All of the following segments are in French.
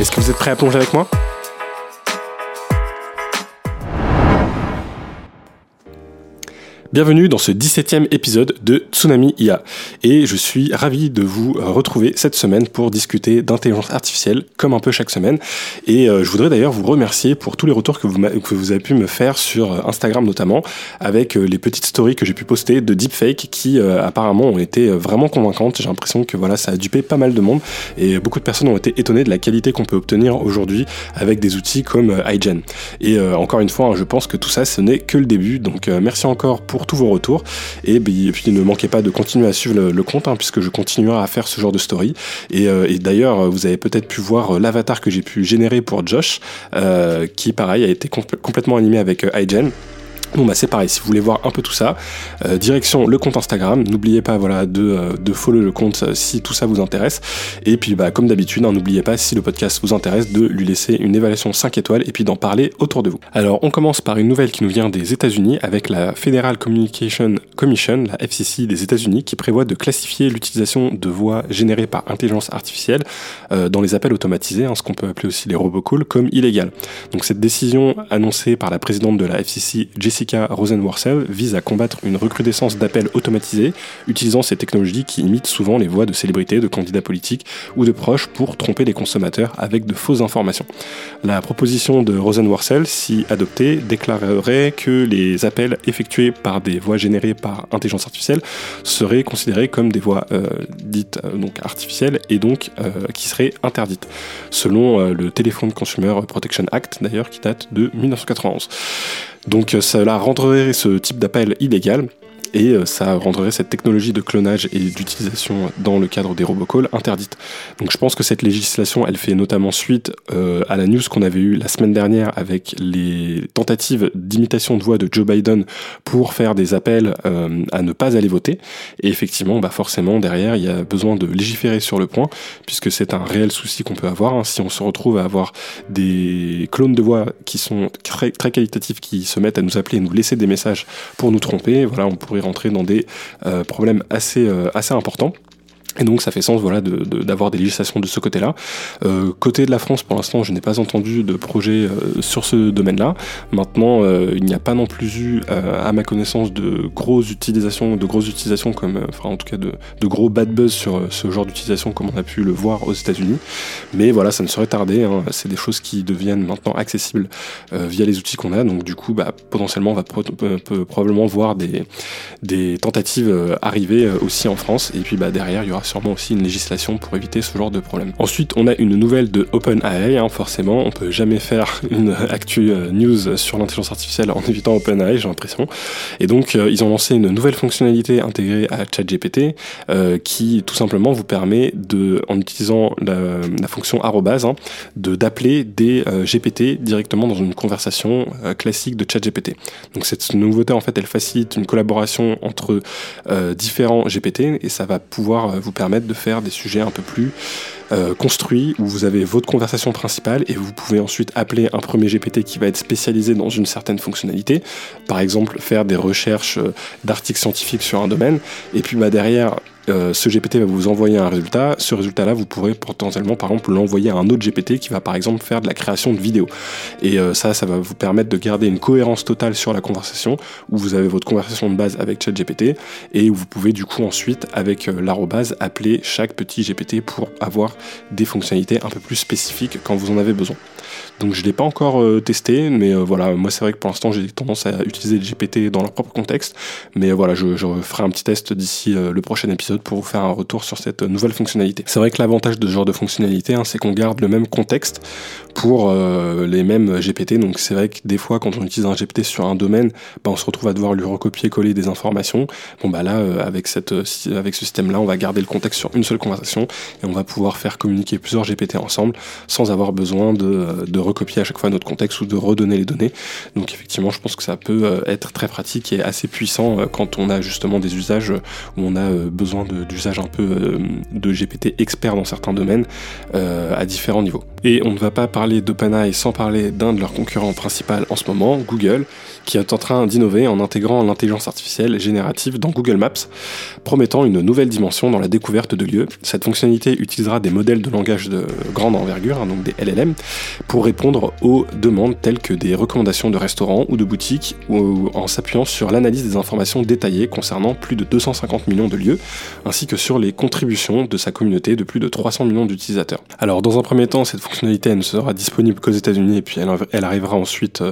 Est-ce que vous êtes prêts à plonger avec moi? Bienvenue dans ce 17e épisode de Tsunami IA et je suis ravi de vous retrouver cette semaine pour discuter d'intelligence artificielle comme un peu chaque semaine et euh, je voudrais d'ailleurs vous remercier pour tous les retours que vous, que vous avez pu me faire sur euh, Instagram notamment avec euh, les petites stories que j'ai pu poster de deepfake qui apparemment ont été vraiment convaincantes. J'ai l'impression que voilà ça a dupé pas mal de monde et beaucoup de personnes ont été étonnées de la qualité qu'on peut obtenir aujourd'hui avec des outils comme iGen. Et encore une fois, hein, je pense que tout ça ce n'est que le début donc merci encore pour tous vos retours. Et, puis ne manquez pas de continuer à suivre le, compte, hein, puisque je continuerai à faire ce genre de story. Et, euh, d'ailleurs, vous avez peut-être pu voir euh, l'avatar que j'ai pu générer pour Josh, euh, qui pareil a été complètement animé avec iGen. Bon bah c'est pareil, si vous voulez voir un peu tout ça, euh, direction le compte Instagram, n'oubliez pas voilà de, euh, de follow le compte euh, si tout ça vous intéresse. Et puis bah comme d'habitude, hein, n'oubliez pas si le podcast vous intéresse de lui laisser une évaluation 5 étoiles et puis d'en parler autour de vous. Alors on commence par une nouvelle qui nous vient des États-Unis avec la Federal Communication Commission, la FCC des États-Unis, qui prévoit de classifier l'utilisation de voix générées par intelligence artificielle dans les appels automatisés, hein, ce qu'on peut appeler aussi les robocalls, comme illégal. Donc cette décision annoncée par la présidente de la FCC, Jessica Jessica Rosenworcel vise à combattre une recrudescence d'appels automatisés utilisant ces technologies qui imitent souvent les voix de célébrités, de candidats politiques ou de proches pour tromper les consommateurs avec de fausses informations. La proposition de Rosenworcel, si adoptée, déclarerait que les appels effectués par des voix générées par intelligence artificielle seraient considérés comme des voix euh, dites euh, donc artificielles et donc euh, qui seraient interdites, selon le Telephone Consumer Protection Act d'ailleurs qui date de 1991. Donc cela rendrait ce type d'appel illégal et euh, ça rendrait cette technologie de clonage et d'utilisation dans le cadre des robocalls interdite. Donc je pense que cette législation, elle fait notamment suite euh, à la news qu'on avait eue la semaine dernière avec les tentatives d'imitation de voix de Joe Biden pour faire des appels euh, à ne pas aller voter. Et effectivement, bah forcément, derrière, il y a besoin de légiférer sur le point, puisque c'est un réel souci qu'on peut avoir. Hein. Si on se retrouve à avoir des clones de voix qui sont très, très qualitatifs, qui se mettent à nous appeler et nous laisser des messages pour nous tromper, voilà, on pourrait rentrer dans des euh, problèmes assez, euh, assez importants. Et donc ça fait sens voilà d'avoir de, des législations de ce côté-là. Euh, côté de la France, pour l'instant, je n'ai pas entendu de projet euh, sur ce domaine-là. Maintenant, euh, il n'y a pas non plus eu, euh, à ma connaissance, de grosses utilisations, de grosses utilisations comme, euh, enfin en tout cas de, de, gros bad buzz sur ce genre d'utilisation comme on a pu le voir aux États-Unis. Mais voilà, ça ne serait tardé. Hein. C'est des choses qui deviennent maintenant accessibles via les outils qu'on a. Donc du coup, bah, potentiellement, on va probablement voir des, des tentatives arriver aussi en France. Et puis bah, derrière, il y aura sûrement aussi une législation pour éviter ce genre de problème. Ensuite, on a une nouvelle de OpenAI, hein, forcément, on peut jamais faire une actu euh, news sur l'intelligence artificielle en évitant OpenAI, j'ai l'impression. Et donc, euh, ils ont lancé une nouvelle fonctionnalité intégrée à ChatGPT euh, qui tout simplement vous permet de, en utilisant la, fonction arrobase, hein, de d'appeler des GPT directement dans une conversation classique de ChatGPT. Donc cette nouveauté, en fait, elle facilite une collaboration entre différents GPT et ça va pouvoir vous permettre de faire des sujets un peu plus euh, construits où vous avez votre conversation principale et vous pouvez ensuite appeler un premier GPT qui va être spécialisé dans une certaine fonctionnalité. Par exemple, faire des recherches euh, d'articles scientifiques sur un domaine et puis bah, derrière euh, ce GPT va vous envoyer un résultat. Ce résultat-là, vous pourrez potentiellement, par exemple, l'envoyer à un autre GPT qui va, par exemple, faire de la création de vidéos. Et euh, ça, ça va vous permettre de garder une cohérence totale sur la conversation, où vous avez votre conversation de base avec ChatGPT, et où vous pouvez, du coup, ensuite, avec euh, l'arrobase, appeler chaque petit GPT pour avoir des fonctionnalités un peu plus spécifiques quand vous en avez besoin. Donc je ne l'ai pas encore testé, mais voilà, moi c'est vrai que pour l'instant j'ai tendance à utiliser le GPT dans leur propre contexte, mais voilà, je ferai un petit test d'ici le prochain épisode pour vous faire un retour sur cette nouvelle fonctionnalité. C'est vrai que l'avantage de ce genre de fonctionnalité, hein, c'est qu'on garde le même contexte pour les mêmes GPT. Donc c'est vrai que des fois, quand on utilise un GPT sur un domaine, bah, on se retrouve à devoir lui recopier-coller des informations. Bon bah là, avec cette, avec ce système-là, on va garder le contexte sur une seule conversation et on va pouvoir faire communiquer plusieurs GPT ensemble sans avoir besoin de, recopier à chaque fois notre contexte ou de redonner les données. Donc effectivement, je pense que ça peut euh, être très pratique et assez puissant euh, quand on a justement des usages où on a euh, d'usages un peu de GPT experts dans certains domaines à différents niveaux. Et on ne va pas parler d'OpenAI sans parler d'un de leurs concurrents principaux en ce moment, Google, qui est en train d'innover en intégrant l'intelligence artificielle générative dans Google Maps, promettant une nouvelle dimension dans la découverte de lieux. Cette fonctionnalité utilisera des modèles de langage de grande envergure, hein, donc des LLM, pour répondre aux demandes telles que des recommandations de restaurants ou de boutiques, ou en s'appuyant sur l'analyse des informations détaillées concernant plus de 250 millions de lieux, ainsi que sur les contributions de sa communauté de plus de 300 millions d'utilisateurs. Alors dans un premier temps, cette fonctionnalité ne sera disponible qu'aux États-Unis et puis elle, arrivera ensuite euh,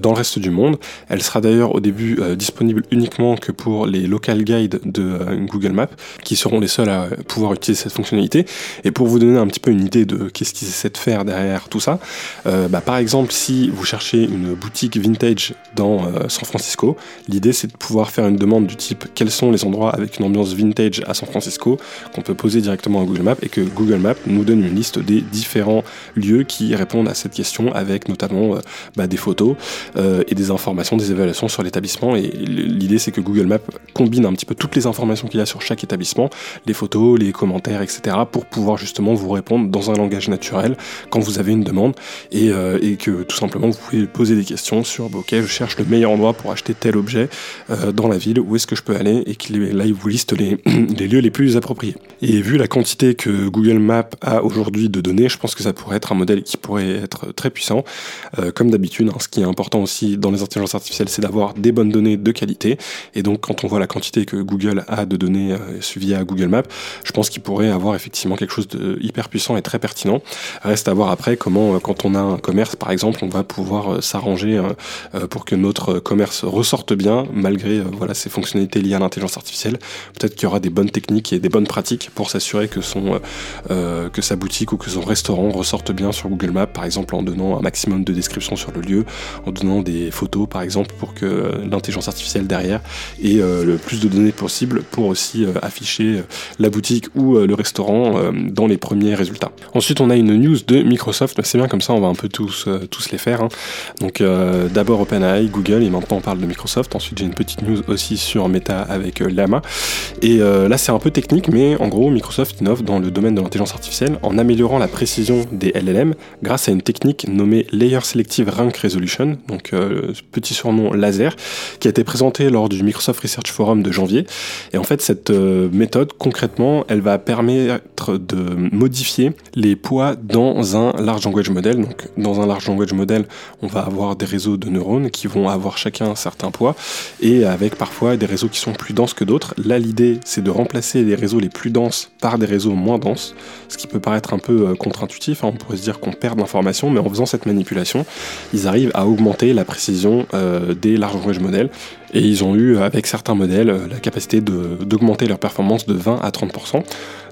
dans le reste du monde. Elle sera d'ailleurs au début euh, disponible uniquement que pour les local guides de euh, Google Maps, qui seront les seuls à pouvoir utiliser cette fonctionnalité. Et pour vous donner un petit peu une idée de qu'est-ce qu'ils essaient de faire derrière tout ça, bah, par exemple, si vous cherchez une boutique vintage dans San Francisco, l'idée c'est de pouvoir faire une demande du type quels sont les endroits avec une ambiance vintage à San Francisco qu'on peut poser directement à Google Maps et que Google Maps nous donne une liste des différents lieux qui répondent à cette question avec notamment bah, des photos et des informations des évaluations sur l'établissement. Et l'idée, c'est que Google Maps combine un petit peu toutes les informations qu'il y a sur chaque établissement, les photos, les commentaires, etc., pour pouvoir justement vous répondre dans un langage naturel quand vous avez une demande et, euh, que tout simplement vous pouvez poser des questions sur ok, je cherche le meilleur endroit pour acheter tel objet euh, dans la ville, où est-ce que je peux aller et qu'il là il vous liste les, les lieux les plus appropriés. Et vu la quantité que Google Maps a aujourd'hui de données, je pense que ça pourrait être un modèle qui pourrait être très puissant. Euh, comme d'habitude, hein, ce qui est important aussi dans les intelligences artificielle, c'est d'avoir des bonnes données de qualité. Et donc, quand on voit la quantité que Google a de données euh, via Google Maps, je pense qu'il pourrait avoir effectivement quelque chose de hyper puissant et très pertinent. Reste à voir après comment, euh, quand on a un commerce, par exemple, on va pouvoir euh, s'arranger pour que notre commerce ressorte bien malgré voilà ces fonctionnalités liées à l'intelligence artificielle. Peut-être qu'il y aura des bonnes techniques et des bonnes pratiques pour s'assurer que son que sa boutique ou que son restaurant ressorte bien sur Google Maps, par exemple en donnant un maximum de descriptions sur le lieu, en donnant des photos, par exemple, pour que l'intelligence artificielle derrière ait euh, le plus de données possible pour aussi euh, afficher euh, la boutique ou le restaurant dans les premiers résultats. Ensuite, on a une news de Microsoft, c'est bien comme ça, on va un peu tous, tous les faire. Hein. Donc d'abord OpenAI, Google, et maintenant on parle de Microsoft. Ensuite, j'ai une petite news aussi sur Meta avec Llama. Et là, c'est un peu technique, mais en gros, Microsoft innove dans le domaine de l'intelligence artificielle en améliorant la précision des LLM grâce à une technique nommée Layer Selective Rank Resolution. Donc, surnom laser, qui a été présenté lors du Microsoft Research Forum de janvier. Et en fait, cette euh, méthode, concrètement, elle va permettre de modifier les poids dans un large language model. Donc, dans un large language model, on va avoir des réseaux de neurones qui vont avoir chacun un certain poids et avec parfois des réseaux qui sont plus denses que d'autres. Là, l'idée, c'est de remplacer les réseaux les plus denses par des réseaux moins denses, ce qui peut paraître un peu euh, contre-intuitif. Hein. On pourrait se dire qu'on perd d'informations, mais en faisant cette manipulation, ils arrivent à augmenter la précision des large language modèles. Et ils ont eu, avec certains modèles, la capacité d'augmenter leur performance de 20 à 30%.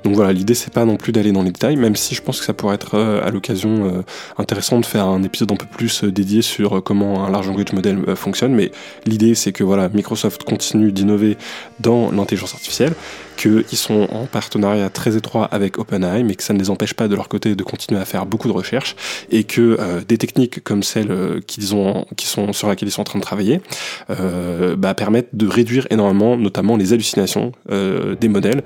Donc voilà, l'idée c'est pas non plus d'aller dans les détails, même si je pense que ça pourrait être euh, à l'occasion euh, intéressant de faire un épisode un peu plus euh, dédié sur comment un large language model fonctionne. Mais l'idée c'est que voilà, Microsoft continue d'innover dans l'intelligence artificielle qu'ils sont en partenariat très étroit avec OpenAI, mais que ça ne les empêche pas de leur côté de continuer à faire beaucoup de recherches et que euh, des techniques comme celles euh, qu'ils ont, qui sont sur lesquelles ils sont en train de travailler, euh, bah, permettent de réduire énormément, notamment les hallucinations des modèles.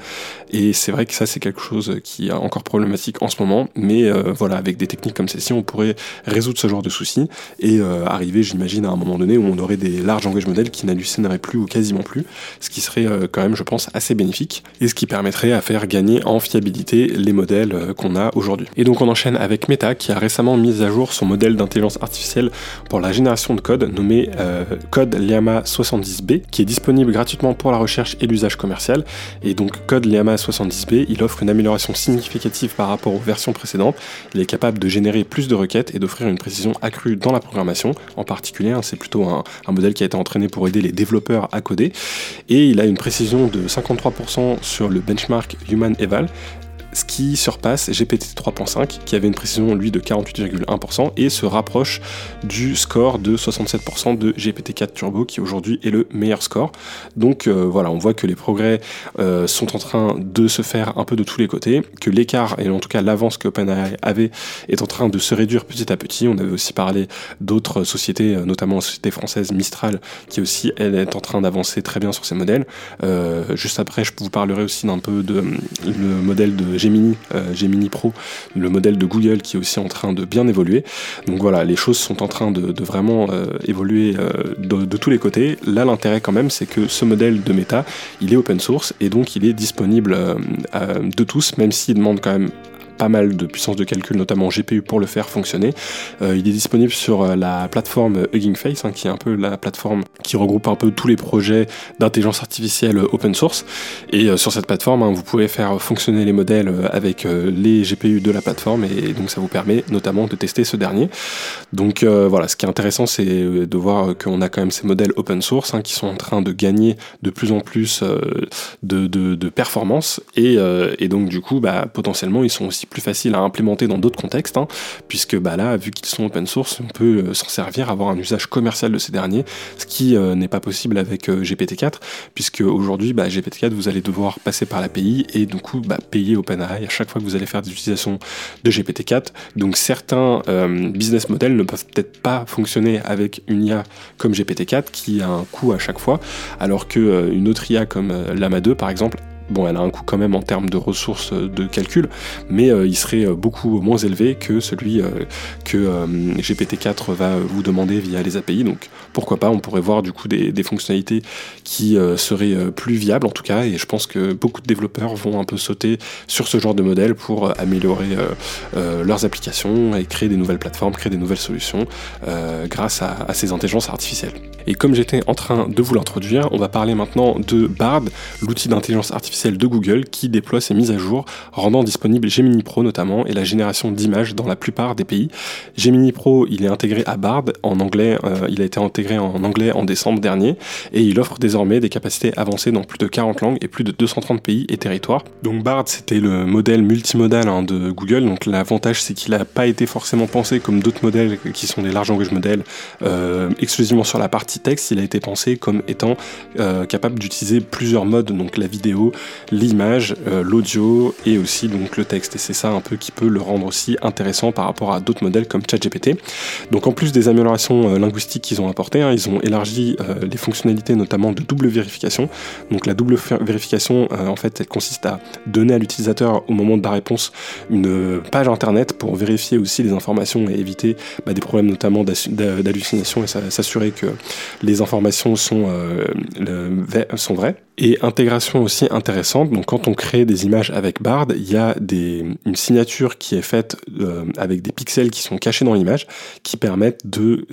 Et c'est vrai que ça, c'est quelque chose qui est encore problématique en ce moment, mais voilà, avec des techniques comme celle-ci, on pourrait résoudre ce genre de soucis et arriver, j'imagine, à un moment donné où on aurait des larges langages modèles qui n'hallucineraient plus ou quasiment plus, ce qui serait quand même, je pense, assez bénéfique et ce qui permettrait à faire gagner en fiabilité les modèles euh, qu'on a aujourd'hui. Et donc on enchaîne avec Meta qui a récemment mis à jour son modèle d'intelligence artificielle pour la génération de code nommé euh, Code Llama 70B qui est disponible gratuitement pour la recherche et l'usage commercial. Et donc Code Llama 70B, il offre une amélioration significative par rapport aux versions précédentes. Il est capable de générer plus de requêtes et d'offrir une précision accrue dans la programmation. En particulier, hein, c'est plutôt un, un modèle qui a été entraîné pour aider les développeurs à coder. Et il a une précision de 53% 100% sur le benchmark Human Eval, ce qui surpasse GPT 3.5 qui avait une précision lui de 48,1% et se rapproche du score de 67% de GPT 4 Turbo qui aujourd'hui est le meilleur score. Donc euh, voilà, on voit que les progrès euh, sont en train de se faire un peu de tous les côtés, que l'écart et en tout cas l'avance que OpenAI avait est en train de se réduire petit à petit. On avait aussi parlé d'autres sociétés, euh, notamment la société française Mistral qui aussi elle est en train d'avancer très bien sur ses modèles. juste après, je vous parlerai aussi d'un peu de le modèle de Gemini, euh, Gemini Pro, le modèle de Google qui est aussi en train de bien évoluer. Donc voilà, les choses sont en train de, vraiment euh, évoluer euh, de, tous les côtés. Là, l'intérêt quand même, c'est que ce modèle de Meta, il est open source et donc il est disponible de tous, même s'il demande quand même pas mal de puissance de calcul, notamment GPU pour le faire fonctionner. Euh, il est disponible sur euh, la plateforme Hugging Face, hein, qui est un peu la plateforme qui regroupe un peu tous les projets d'intelligence artificielle open source. Et euh, sur cette plateforme, hein, vous pouvez faire fonctionner les modèles avec les GPU de la plateforme, et donc ça vous permet notamment de tester ce dernier. Donc voilà, ce qui est intéressant, c'est de voir qu'on a quand même ces modèles open source hein, qui sont en train de gagner de plus en plus de, performance, et, et, donc du coup, bah, potentiellement, ils sont aussi plus facile à implémenter dans d'autres contextes, hein, puisque bah, là, vu qu'ils sont open source, on peut euh, s'en servir, avoir un usage commercial de ces derniers, ce qui euh, n'est pas possible avec euh, GPT-4, puisque aujourd'hui, bah, GPT-4, vous allez devoir passer par l'API et du coup bah, payer OpenAI à chaque fois que vous allez faire des utilisations de GPT-4. Donc certains business models ne peuvent peut-être pas fonctionner avec une IA comme GPT-4 qui a un coût à chaque fois, alors que une autre IA comme Lama 2 par exemple Bon, elle a un coût quand même en termes de ressources euh, de calcul, mais euh, il serait euh, beaucoup moins élevé que celui que GPT-4 va vous demander via les API. Donc pourquoi pas, on pourrait voir du coup des, fonctionnalités qui seraient plus viables en tout cas, et je pense que beaucoup de développeurs vont un peu sauter sur ce genre de modèle pour améliorer leurs applications et créer des nouvelles plateformes, créer des nouvelles solutions grâce à, à ces intelligences artificielles. Et comme j'étais en train de vous l'introduire, on va parler maintenant de Bard, l'outil d'intelligence artificielle de Google qui déploie ses mises à jour, rendant disponible Gemini Pro notamment et la génération d'images dans la plupart des pays. Gemini Pro, il est intégré à Bard en anglais, euh, il a été intégré en anglais en décembre dernier et il offre désormais des capacités avancées dans plus de 40 langues et plus de 230 pays et territoires. Donc Bard, c'était le modèle multimodal hein, de Google, donc l'avantage c'est qu'il n'a pas été forcément pensé comme d'autres modèles qui sont des large language modèles euh, exclusivement sur la partie texte, il a été pensé comme étant euh, capable d'utiliser plusieurs modes, donc la vidéo, l'image, euh, l'audio et aussi donc le texte. Et c'est ça un peu qui peut le rendre aussi intéressant par rapport à d'autres modèles comme ChatGPT. Donc en plus des améliorations euh, linguistiques qu'ils ont apportées, hein, ils ont élargi les fonctionnalités notamment de double vérification. Donc la double vérification, en fait, elle consiste à donner à l'utilisateur au moment de la réponse une page internet pour vérifier aussi les informations et éviter bah, des problèmes notamment d'hallucination et s'assurer que les informations euh, sont vraies. Et intégration aussi intéressante, donc quand on crée des images avec Bard, il y a des, une signature qui est faite euh, avec des pixels qui sont cachés dans l'image, qui permettent de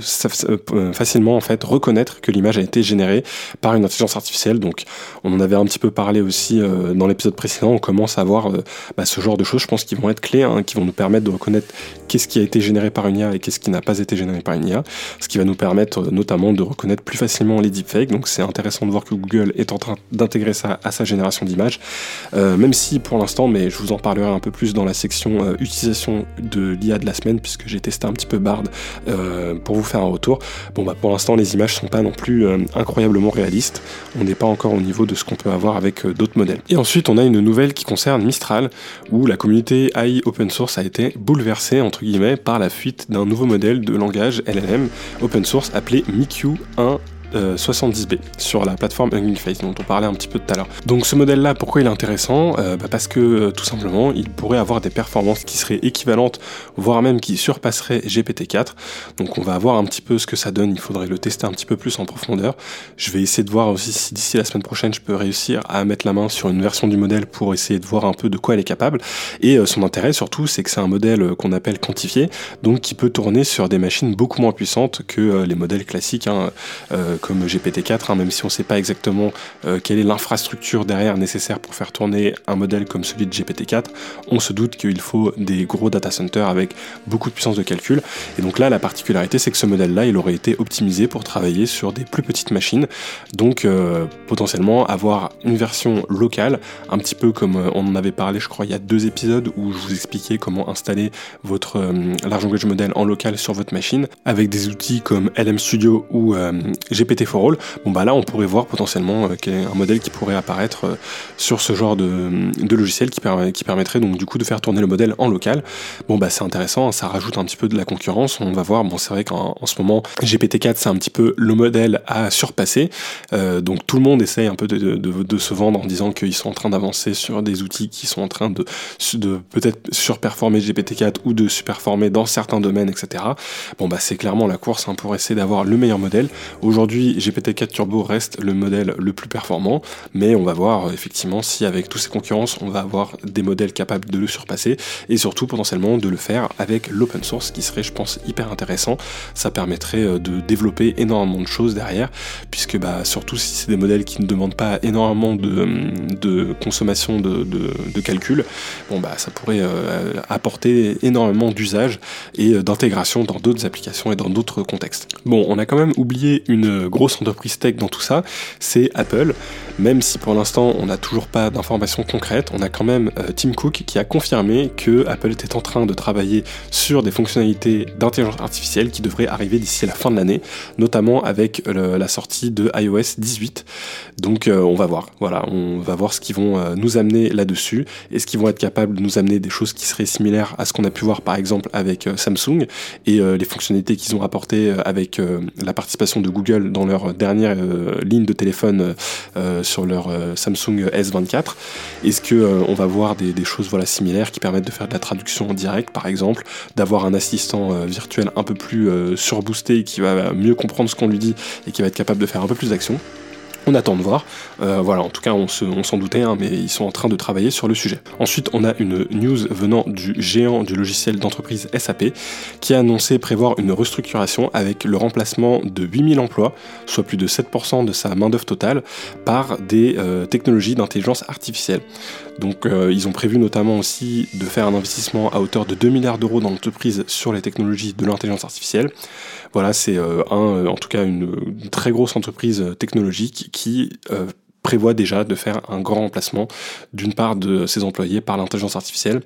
euh, facilement en fait reconnaître que l'image a été générée par une intelligence artificielle. Donc on en avait un petit peu parlé aussi euh, dans l'épisode précédent, on commence à voir bah, ce genre de choses, je pense, qui vont être clés, hein, qui vont nous permettre de reconnaître qu'est-ce qui a été généré par une IA et qu'est-ce qui n'a pas été généré par une IA, ce qui va nous permettre notamment de reconnaître plus facilement les deepfakes. Donc c'est intéressant de voir que Google est en train d'intégrer ça à sa génération d'images, euh, même si pour l'instant, mais je vous en parlerai un peu plus dans la section euh, utilisation de l'IA de la semaine, puisque j'ai testé un petit peu Bard euh, pour vous faire un retour. Bon, bah, pour l'instant, les images sont pas non plus incroyablement réalistes, on n'est pas encore au niveau de ce qu'on peut avoir avec d'autres modèles. Et ensuite, on a une nouvelle qui concerne Mistral, où la communauté AI open source a été bouleversée, entre guillemets, par la fuite d'un nouveau modèle de langage LLM open source appelé MiQ1 euh, 70B sur la plateforme Hugging Face dont on parlait un petit peu tout à l'heure. Donc ce modèle-là, pourquoi il est intéressant? Euh, bah, parce que euh, tout simplement, il pourrait avoir des performances qui seraient équivalentes, voire même qui surpasseraient GPT-4. Donc on va voir un petit peu ce que ça donne, il faudrait le tester un petit peu plus en profondeur. Je vais essayer de voir aussi si d'ici la semaine prochaine, je peux réussir à mettre la main sur une version du modèle pour essayer de voir un peu de quoi elle est capable. Et son intérêt surtout, c'est que c'est un modèle qu'on appelle quantifié, donc qui peut tourner sur des machines beaucoup moins puissantes que les modèles classiques hein, comme GPT-4, hein, même si on ne sait pas exactement quelle est l'infrastructure derrière nécessaire pour faire tourner un modèle comme celui de GPT-4, on se doute qu'il faut des gros data centers avec beaucoup de puissance de calcul. Et donc là, la particularité, c'est que ce modèle-là, il aurait été optimisé pour travailler sur des plus petites machines, donc potentiellement avoir une version locale, un petit peu comme on en avait parlé, je crois, il y a deux épisodes où je vous expliquais comment installer votre large language model en local sur votre machine avec des outils comme LM Studio ou euh, GPT for All, bon bah là on pourrait voir potentiellement euh, un modèle qui pourrait apparaître euh, sur ce genre de, logiciel qui, qui, permettrait donc du coup de faire tourner le modèle en local. Bon bah c'est intéressant, hein, ça rajoute un petit peu de la concurrence, on va voir, bon c'est vrai qu'en ce moment GPT-4 c'est un petit peu le modèle à surpasser, donc tout le monde essaye un peu de, se vendre en disant qu'ils sont en train d'avancer sur des outils qui sont en train de, de peut-être surperformer GPT-4 ou de superformer dans certains domaines, etc. Bon bah c'est clairement la course hein, pour essayer d'avoir le meilleur modèle. Aujourd'hui, GPT-4 Turbo reste le modèle le plus performant, mais on va voir euh, effectivement si avec tous ces concurrences, on va avoir des modèles capables de le surpasser et surtout potentiellement de le faire avec l'open source qui serait, je pense, hyper intéressant. Ça permettrait euh, de développer énormément de choses derrière, puisque bah, surtout si c'est des modèles qui ne demandent pas énormément de, consommation de, calcul, bon bah ça pourrait euh, apporter énormément d'usage et d'intégration dans d'autres applications et dans d'autres contextes. Bon, on a quand même oublié une grosse entreprise tech dans tout ça, c'est Apple. Même si pour l'instant on n'a toujours pas d'informations concrètes, on a quand même euh, Tim Cook qui a confirmé que Apple était en train de travailler sur des fonctionnalités d'intelligence artificielle qui devraient arriver d'ici la fin de l'année, notamment avec la sortie de iOS 18. Donc euh, on va voir, voilà, on va voir ce qu'ils vont euh, nous amener là-dessus. Est-ce qu'ils vont être capables de nous amener des choses qui seraient similaires à ce qu'on a pu voir par exemple avec Samsung et les fonctionnalités qu'ils ont apportées avec la participation de Google dans leur dernière ligne de téléphone sur leur euh, Samsung S24. Est-ce que euh, on va voir des, choses voilà similaires qui permettent de faire de la traduction en direct, par exemple, d'avoir un assistant euh, virtuel un peu plus surboosté qui va mieux comprendre ce qu'on lui dit et qui va être capable de faire un peu plus d'actions on attend de voir. Euh, voilà, en tout cas, on s'en doutait, hein, mais ils sont en train de travailler sur le sujet. Ensuite, on a une news venant du géant du logiciel d'entreprise SAP qui a annoncé prévoir une restructuration avec le remplacement de 8000 emplois, soit plus de 7% de sa main-d'œuvre totale, par des euh, technologies d'intelligence artificielle. Donc, euh, ils ont prévu notamment aussi de faire un investissement à hauteur de 2 milliards d'euros dans l'entreprise sur les technologies de l'intelligence artificielle. Voilà, c'est euh, un, en tout cas une, très grosse entreprise technologique qui euh, prévoit déjà de faire un grand remplacement d'une part de ses employés par l'intelligence artificielle.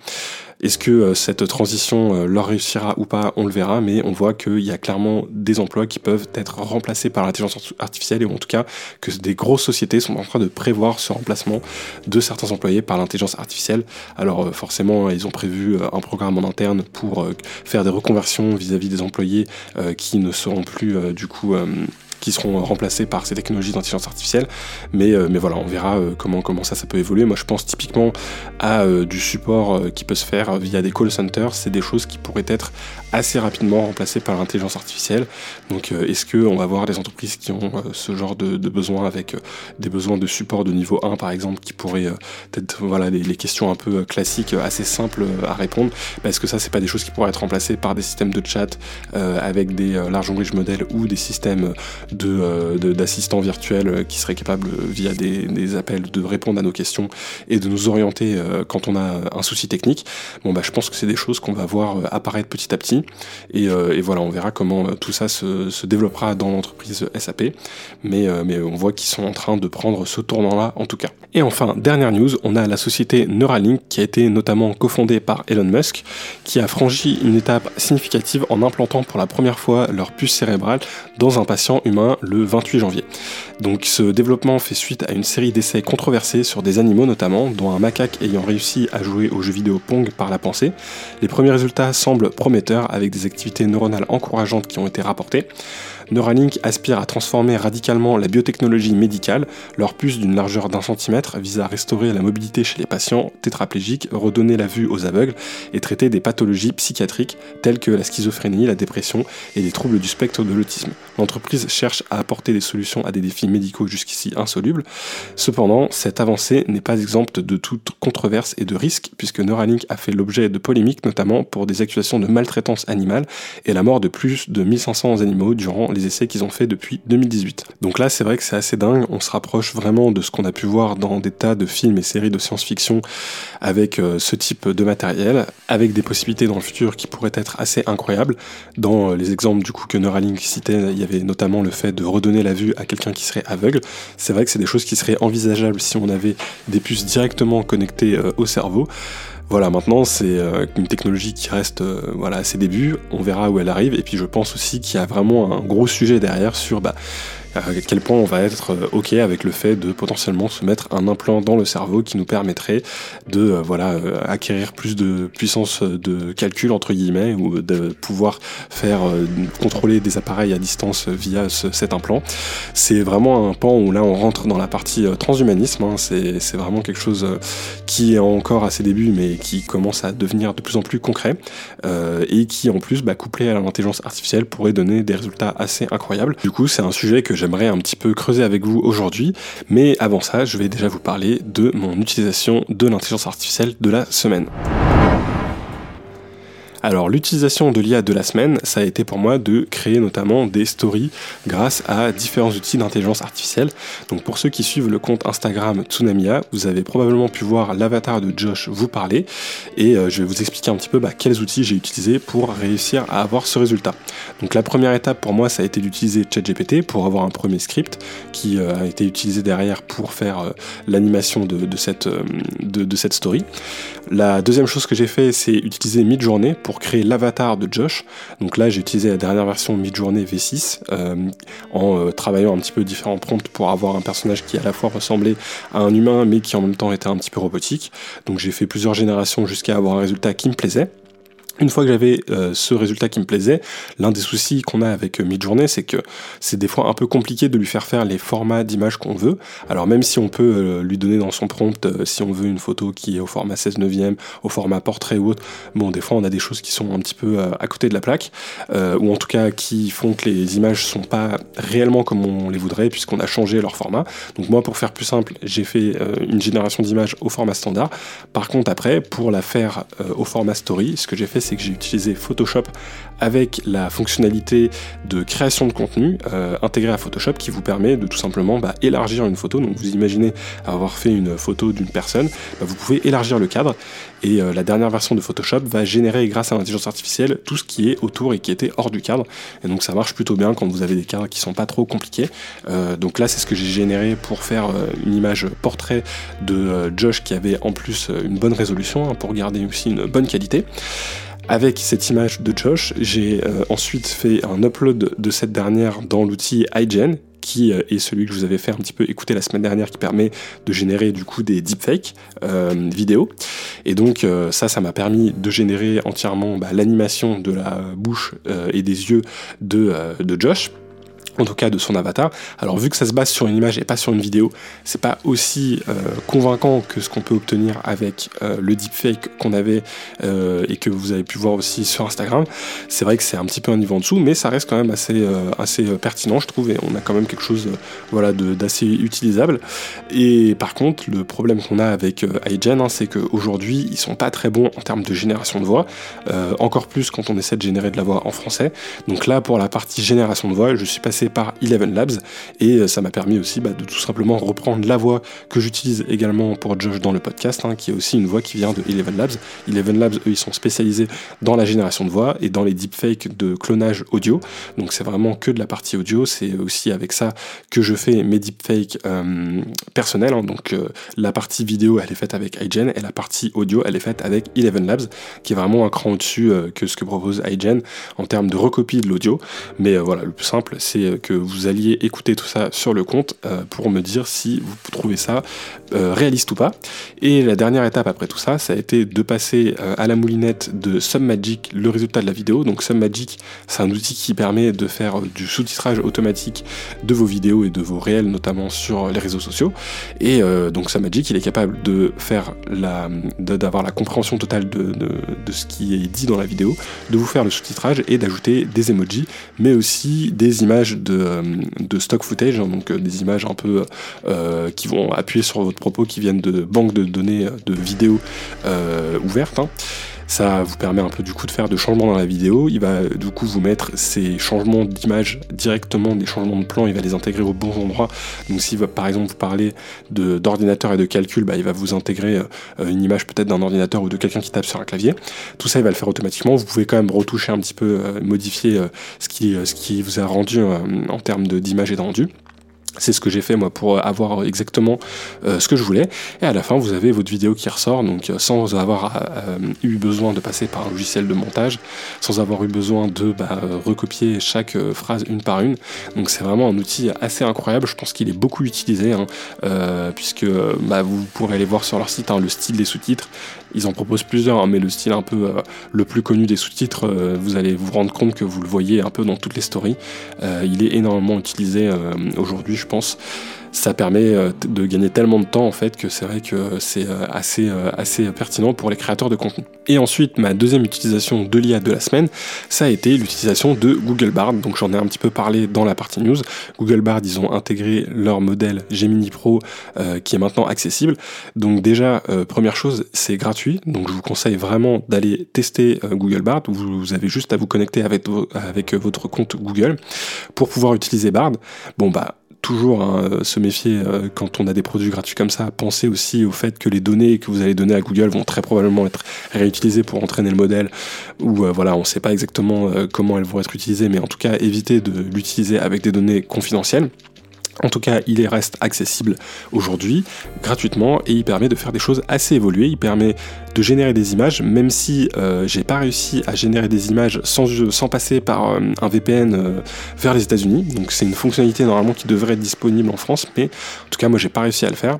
Est-ce que euh, cette transition leur réussira ou pas On le verra, mais on voit qu'il y a clairement des emplois qui peuvent être remplacés par l'intelligence artificielle, et en tout cas que des grosses sociétés sont en train de prévoir ce remplacement de certains employés par l'intelligence artificielle. Alors forcément, ils ont prévu un programme en interne pour faire des reconversions vis-à-vis des employés qui ne seront plus du coup qui seront remplacés par ces technologies d'intelligence artificielle. Mais, euh, mais voilà, on verra euh, comment, comment ça, ça peut évoluer. Moi, je pense typiquement à euh, du support qui peut se faire via des call centers. C'est des choses qui pourraient être assez rapidement remplacées par l'intelligence artificielle. Donc, est-ce qu'on va voir des entreprises qui ont ce genre de, besoins avec des besoins de support de niveau 1, par exemple, qui pourraient être voilà, les, questions un peu classiques, assez simples à répondre? Est-ce que ça, c'est pas des choses qui pourraient être remplacées par des systèmes de chat avec des large language models ou des systèmes euh, d'assistants virtuels euh, qui seraient capables, euh, via des, appels, de répondre à nos questions et de nous orienter quand on a un souci technique. Bon, bah, je pense que c'est des choses qu'on va voir apparaître petit à petit. Et, voilà, on verra comment tout ça se, développera dans l'entreprise SAP. Mais, mais on voit qu'ils sont en train de prendre ce tournant-là, en tout cas. Et enfin, dernière news, on a la société Neuralink qui a été notamment cofondée par Elon Musk, qui a franchi une étape significative en implantant pour la première fois leur puce cérébrale dans un patient humain le 28 janvier. Donc ce développement fait suite à une série d'essais controversés sur des animaux notamment, dont un macaque ayant réussi à jouer au jeu vidéo Pong par la pensée. Les premiers résultats semblent prometteurs avec des activités neuronales encourageantes qui ont été rapportées. Neuralink aspire à transformer radicalement la biotechnologie médicale. Leur puce d'une largeur d'un centimètre vise à restaurer la mobilité chez les patients tétraplégiques, redonner la vue aux aveugles et traiter des pathologies psychiatriques telles que la schizophrénie, la dépression et des troubles du spectre de l'autisme. L'entreprise cherche à apporter des solutions à des défis médicaux jusqu'ici insolubles. Cependant, cette avancée n'est pas exempte de toute controverse et de risque, puisque Neuralink a fait l'objet de polémiques, notamment pour des accusations de maltraitance animale et la mort de plus de 1500 animaux durant les essais qu'ils ont fait depuis 2018. Donc là, c'est vrai que c'est assez dingue. On se rapproche vraiment de ce qu'on a pu voir dans des tas de films et séries de science-fiction avec euh, ce type de matériel, avec des possibilités dans le futur qui pourraient être assez incroyables. Dans euh, les exemples du coup que Neuralink citait, il y avait notamment le fait de redonner la vue à quelqu'un qui serait aveugle. C'est vrai que c'est des choses qui seraient envisageables si on avait des puces directement connectées euh, au cerveau. Voilà, maintenant c'est une technologie qui reste voilà, à ses débuts, on verra où elle arrive, et puis je pense aussi qu'il y a vraiment un gros sujet derrière sur bah, à quel point on va être euh, ok avec le fait de potentiellement se mettre un implant dans le cerveau qui nous permettrait de euh, voilà euh, acquérir plus de puissance de calcul entre guillemets ou de pouvoir faire contrôler des appareils à distance via cet implant. C'est vraiment un pan où là on rentre dans la partie transhumanisme. Hein. c'est vraiment quelque chose qui est encore à ses débuts mais qui commence à devenir de plus en plus concret et qui en plus bah, couplé à l'intelligence artificielle pourrait donner des résultats assez incroyables. Du coup c'est un sujet que j'aimerais un petit peu creuser avec vous aujourd'hui. Mais avant ça, je vais déjà vous parler de mon utilisation de l'intelligence artificielle de la semaine. Alors l'utilisation de l'IA de la semaine, ça a été pour moi de créer notamment des stories grâce à différents outils d'intelligence artificielle. Donc pour ceux qui suivent le compte Instagram Tsunamia, vous avez probablement pu voir l'avatar de Josh vous parler et euh, je vais vous expliquer un petit peu bah, quels outils j'ai utilisés pour réussir à avoir ce résultat. Donc la première étape pour moi ça a été d'utiliser ChatGPT pour avoir un premier script qui euh, a été utilisé derrière pour faire euh, l'animation de, cette, de, de cette story. La deuxième chose que j'ai fait c'est utiliser Midjourney pour créer l'avatar de Josh. Donc là, j'ai utilisé la dernière version Midjourney V6 euh, en euh, travaillant un petit peu différents prompts pour avoir un personnage qui à la fois ressemblait à un humain mais qui en même temps était un petit peu robotique. Donc j'ai fait plusieurs générations jusqu'à avoir un résultat qui me plaisait. Une fois que j'avais euh, ce résultat qui me plaisait, l'un des soucis qu'on a avec euh, Midjourney, c'est que c'est des fois un peu compliqué de lui faire faire les formats d'image qu'on veut. Alors même si on peut euh, lui donner dans son prompt, si on veut une photo qui est au format 16 neuvième, au format portrait ou autre, bon des fois on a des choses qui sont un petit peu à côté de la plaque, ou en tout cas qui font que les images sont pas réellement comme on les voudrait puisqu'on a changé leur format. Donc moi pour faire plus simple, j'ai fait une génération d'images au format standard. Par contre après, pour la faire au format story, ce que j'ai fait c'est que j'ai utilisé Photoshop avec la fonctionnalité de création de contenu euh, intégrée à Photoshop qui vous permet de tout simplement bah, élargir une photo. Donc vous imaginez avoir fait une photo d'une personne, bah, vous pouvez élargir le cadre et euh, la dernière version de Photoshop va générer grâce à l'intelligence artificielle tout ce qui est autour et qui était hors du cadre. Et donc ça marche plutôt bien quand vous avez des cadres qui sont pas trop compliqués. Euh, donc là c'est ce que j'ai généré pour faire une image portrait de Josh qui avait en plus une bonne résolution hein, pour garder aussi une bonne qualité. Avec cette image de Josh, j'ai euh, ensuite fait un upload de cette dernière dans l'outil iGen, qui euh, est celui que je vous avais fait un petit peu écouter la semaine dernière, qui permet de générer du coup des deepfakes euh, vidéo. Et donc euh, ça, ça m'a permis de générer entièrement bah, l'animation de la bouche et des yeux de, de Josh en tout cas de son avatar. Alors vu que ça se base sur une image et pas sur une vidéo, c'est pas aussi euh, convaincant que ce qu'on peut obtenir avec euh, le deepfake qu'on avait euh, et que vous avez pu voir aussi sur Instagram. C'est vrai que c'est un petit peu un niveau en dessous, mais ça reste quand même assez, assez pertinent, je trouve, et on a quand même quelque chose voilà, d'assez utilisable. Et par contre, le problème qu'on a avec iGen, hein, c'est qu'aujourd'hui, ils sont pas très bons en termes de génération de voix, encore plus quand on essaie de générer de la voix en français. Donc là, pour la partie génération de voix, je suis passé par Eleven Labs et euh, ça m'a permis aussi bah, de tout simplement reprendre la voix que j'utilise également pour Josh dans le podcast, hein, qui est aussi une voix qui vient de Eleven Labs. Eleven Labs, eux, ils sont spécialisés dans la génération de voix et dans les deepfakes de clonage audio. Donc c'est vraiment que de la partie audio. C'est aussi avec ça que je fais mes deepfakes euh, personnels. Hein. Donc euh, la partie vidéo, elle est faite avec iGen et la partie audio, elle est faite avec Eleven Labs, qui est vraiment un cran au-dessus que ce que propose iGen en termes de recopie de l'audio. Mais voilà, le plus simple, c'est que vous alliez écouter tout ça sur le compte euh, pour me dire si vous trouvez ça euh, réaliste ou pas. Et la dernière étape après tout ça, ça a été de passer euh, à la moulinette de Submagic le résultat de la vidéo. Donc Submagic, c'est un outil qui permet de faire du sous-titrage automatique de vos vidéos et de vos réels, notamment sur les réseaux sociaux. Et donc Submagic, il est capable de faire la, d'avoir la compréhension totale de, de, ce qui est dit dans la vidéo, de vous faire le sous-titrage et d'ajouter des emojis, mais aussi des images de, euh, de stock footage, hein, donc euh, des images un peu euh, qui vont appuyer sur votre propos, qui viennent de banques de données de vidéos ouvertes. Hein. Ça vous permet un peu du coup de faire de changements dans la vidéo. Il va du coup vous mettre ces changements d'image directement, des changements de plan, il va les intégrer au bon endroit. Donc si par exemple vous parlez d'ordinateur et de calcul, bah, il va vous intégrer euh, une image peut-être d'un ordinateur ou de quelqu'un qui tape sur un clavier. Tout ça il va le faire automatiquement. Vous pouvez quand même retoucher un petit peu, euh, modifier euh, ce, qui, ce qui vous a rendu en termes d'image et de rendu. C'est ce que j'ai fait moi pour avoir exactement euh, ce que je voulais. Et à la fin, vous avez votre vidéo qui ressort, donc euh, sans avoir euh, eu besoin de passer par un logiciel de montage, sans avoir eu besoin de bah, recopier chaque phrase une par une. Donc c'est vraiment un outil assez incroyable. Je pense qu'il est beaucoup utilisé, hein, puisque bah, vous pourrez aller voir sur leur site hein, le style des sous-titres. Ils en proposent plusieurs, hein, mais le style un peu le plus connu des sous-titres, vous allez vous rendre compte que vous le voyez un peu dans toutes les stories. il est énormément utilisé aujourd'hui pense ça permet euh, de gagner tellement de temps en fait que c'est vrai que c'est euh, assez, euh, assez pertinent pour les créateurs de contenu. Et ensuite, ma deuxième utilisation de l'IA de la semaine, ça a été l'utilisation de Google Bard. Donc j'en ai un petit peu parlé dans la partie news. Google Bard, ils ont intégré leur modèle Gemini Pro qui est maintenant accessible. Donc déjà, première chose, c'est gratuit. Donc je vous conseille vraiment d'aller tester Google Bard. Vous, avez juste à vous connecter avec, avec votre compte Google pour pouvoir utiliser Bard. Bon bah toujours hein, se méfier euh, quand on a des produits gratuits comme ça. Pensez aussi au fait que les données que vous allez donner à Google vont très probablement être réutilisées pour entraîner le modèle. Ou euh, voilà, on ne sait pas exactement euh, comment elles vont être utilisées, mais en tout cas, évitez de l'utiliser avec des données confidentielles. En tout cas, il reste accessible aujourd'hui gratuitement et il permet de faire des choses assez évoluées. Il permet de générer des images, même si euh, j'ai pas réussi à générer des images sans, passer par euh, un VPN euh, vers les États-Unis. Donc c'est une fonctionnalité normalement qui devrait être disponible en France, mais en tout cas moi j'ai pas réussi à le faire.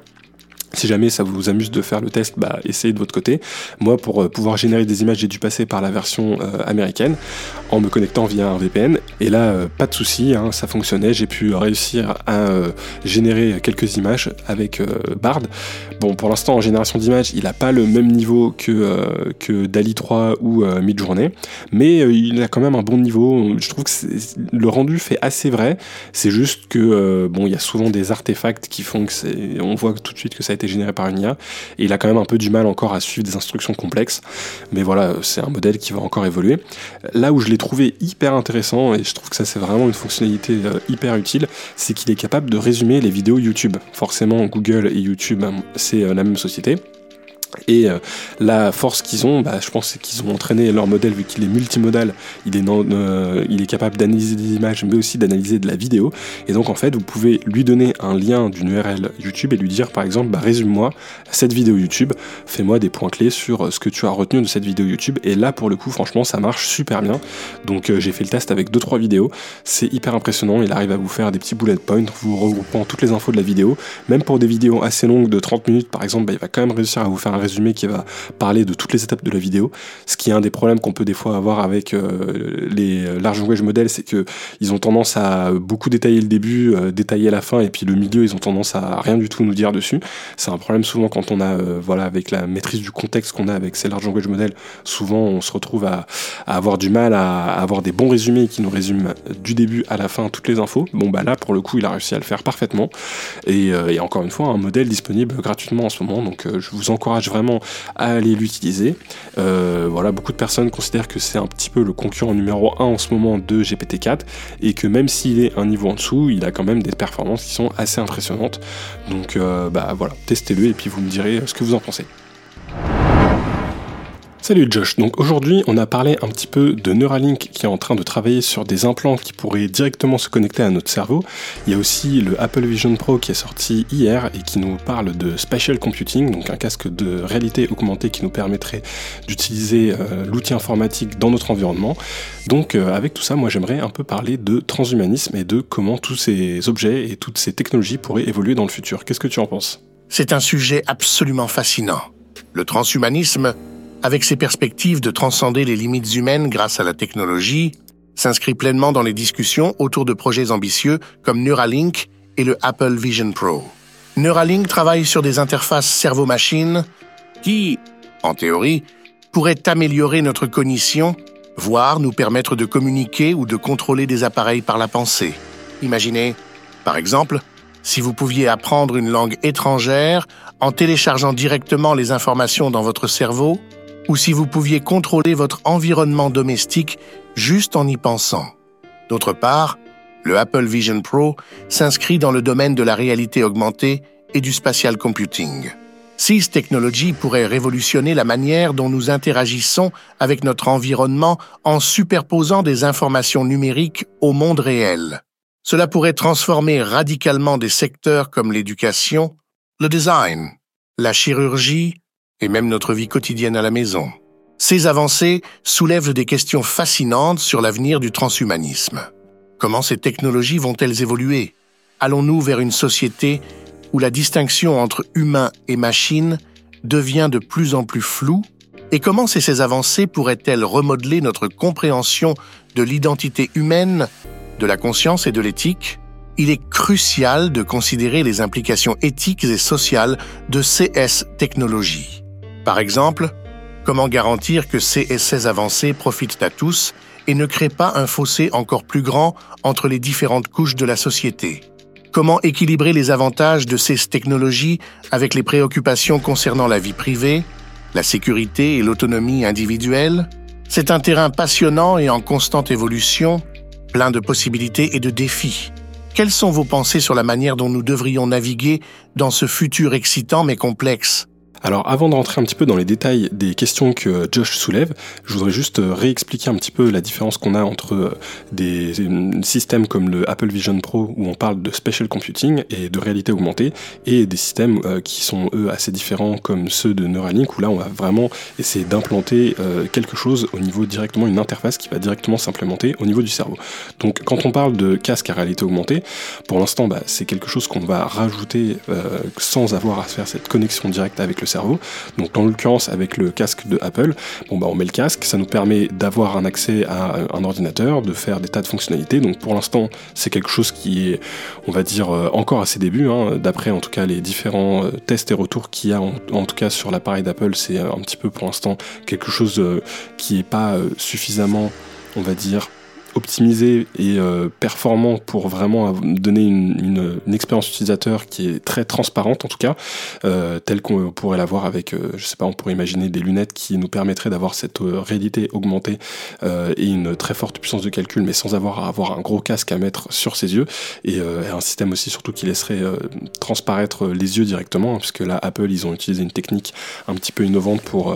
Si jamais ça vous amuse de faire le test, bah, essayez de votre côté. Moi, pour euh, pouvoir générer des images, j'ai dû passer par la version euh, américaine en me connectant via un VPN. Et là, euh, pas de souci, hein, ça fonctionnait. J'ai pu réussir à générer quelques images avec Bard. Bon, pour l'instant, en génération d'images, il n'a pas le même niveau que, que DALI 3 ou Midjourney, mais il a quand même un bon niveau. Je trouve que le rendu fait assez vrai. C'est juste que bon, il y a souvent des artefacts qui font que on voit tout de suite que ça généré par une IA. Et il a quand même un peu du mal encore à suivre des instructions complexes. Mais voilà, c'est un modèle qui va encore évoluer. Là où je l'ai trouvé hyper intéressant, et je trouve que ça c'est vraiment une fonctionnalité euh, hyper utile, c'est qu'il est capable de résumer les vidéos YouTube. Forcément, Google et YouTube, c'est euh, la même société. Et euh, la force qu'ils ont, bah, je pense, qu'ils ont entraîné leur modèle, vu qu'il est multimodal, il est, euh, il est capable d'analyser des images, mais aussi d'analyser de la vidéo. Et donc, en fait, vous pouvez lui donner un lien d'une URL YouTube et lui dire, par exemple, bah, résume-moi cette vidéo YouTube, fais-moi des points clés sur euh, ce que tu as retenu de cette vidéo YouTube. Et là, pour le coup, franchement, ça marche super bien. Donc, j'ai fait le test avec 2-3 vidéos. C'est hyper impressionnant. Il arrive à vous faire des petits bullet points, vous regroupant toutes les infos de la vidéo. Même pour des vidéos assez longues de 30 minutes, par exemple, bah, il va quand même réussir à vous faire un résumé qui va parler de toutes les étapes de la vidéo. Ce qui est un des problèmes qu'on peut des fois avoir avec euh, les euh, large language models, c'est que ils ont tendance à beaucoup détailler le début, euh, détailler la fin, et puis le milieu, ils ont tendance à rien du tout nous dire dessus. C'est un problème souvent quand on a, voilà, avec la maîtrise du contexte qu'on a avec ces large language models, souvent on se retrouve à, avoir du mal à, avoir des bons résumés qui nous résument du début à la fin toutes les infos. Bon bah là pour le coup il a réussi à le faire parfaitement et, et encore une fois un modèle disponible gratuitement en ce moment donc je vous encourage vraiment à aller l'utiliser. Euh, voilà, beaucoup de personnes considèrent que c'est un petit peu le concurrent numéro 1 en ce moment de GPT-4 et que même s'il est un niveau en dessous, il a quand même des performances qui sont assez impressionnantes. Donc euh, bah voilà, testez-le et puis vous me direz ce que vous en pensez. Salut Josh, donc aujourd'hui on a parlé un petit peu de Neuralink qui est en train de travailler sur des implants qui pourraient directement se connecter à notre cerveau. Il y a aussi le Apple Vision Pro qui est sorti hier et qui nous parle de spatial computing, donc un casque de réalité augmentée qui nous permettrait d'utiliser euh, l'outil informatique dans notre environnement. Donc euh, avec tout ça, moi j'aimerais un peu parler de transhumanisme et de comment tous ces objets et toutes ces technologies pourraient évoluer dans le futur. Qu'est-ce que tu en penses? C'est un sujet absolument fascinant. Le transhumanisme avec ses perspectives de transcender les limites humaines grâce à la technologie, s'inscrit pleinement dans les discussions autour de projets ambitieux comme Neuralink et le Apple Vision Pro. Neuralink travaille sur des interfaces cerveau-machine qui, en théorie, pourraient améliorer notre cognition, voire nous permettre de communiquer ou de contrôler des appareils par la pensée. Imaginez, par exemple, si vous pouviez apprendre une langue étrangère en téléchargeant directement les informations dans votre cerveau ou si vous pouviez contrôler votre environnement domestique juste en y pensant. D'autre part, le Apple Vision Pro s'inscrit dans le domaine de la réalité augmentée et du spatial computing. Six technologies pourraient révolutionner la manière dont nous interagissons avec notre environnement en superposant des informations numériques au monde réel. Cela pourrait transformer radicalement des secteurs comme l'éducation, le design, la chirurgie et même notre vie quotidienne à la maison. Ces avancées soulèvent des questions fascinantes sur l'avenir du transhumanisme. Comment ces technologies vont-elles évoluer? Allons-nous vers une société où la distinction entre humain et machine devient de plus en plus floue? Et comment ces avancées pourraient-elles remodeler notre compréhension de l'identité humaine, de la conscience et de l'éthique? Il est crucial de considérer les implications éthiques et sociales de CS technologies. Par exemple, comment garantir que ces essais avancés profitent à tous et ne créent pas un fossé encore plus grand entre les différentes couches de la société? Comment équilibrer les avantages de ces technologies avec les préoccupations concernant la vie privée, la sécurité et l'autonomie individuelle? C'est un terrain passionnant et en constante évolution, plein de possibilités et de défis. Quelles sont vos pensées sur la manière dont nous devrions naviguer dans ce futur excitant mais complexe? Alors avant de rentrer un petit peu dans les détails des questions que Josh soulève, je voudrais juste euh, réexpliquer un petit peu la différence qu'on a entre euh, des systèmes comme le Apple Vision Pro où on parle de spatial computing et de réalité augmentée et des systèmes euh, qui sont eux assez différents comme ceux de Neuralink où là on va vraiment essayer d'implanter quelque chose au niveau directement une interface qui va directement s'implémenter au niveau du cerveau. Donc quand on parle de casque à réalité augmentée, pour l'instant bah, c'est quelque chose qu'on va rajouter sans avoir à faire cette connexion directe avec le cerveau. Donc en l'occurrence avec le casque de Apple, bon bah on met le casque, ça nous permet d'avoir un accès à un ordinateur, de faire des tas de fonctionnalités. Donc pour l'instant c'est quelque chose qui est, on va dire, euh, encore à ses débuts. Hein. D'après en tout cas les différents euh, tests et retours qu'il y a en, tout cas sur l'appareil d'Apple, c'est un petit peu pour l'instant quelque chose euh, qui n'est pas suffisamment, on va dire, optimisé et euh, performant pour vraiment donner une, expérience utilisateur qui est très transparente en tout cas, euh, telle qu'on pourrait l'avoir avec, euh, je sais pas, on pourrait imaginer des lunettes qui nous permettraient d'avoir cette réalité augmentée et une très forte puissance de calcul, mais sans avoir à avoir un gros casque à mettre sur ses yeux et, un système aussi surtout qui laisserait transparaître les yeux directement, hein, puisque là Apple ils ont utilisé une technique un petit peu innovante pour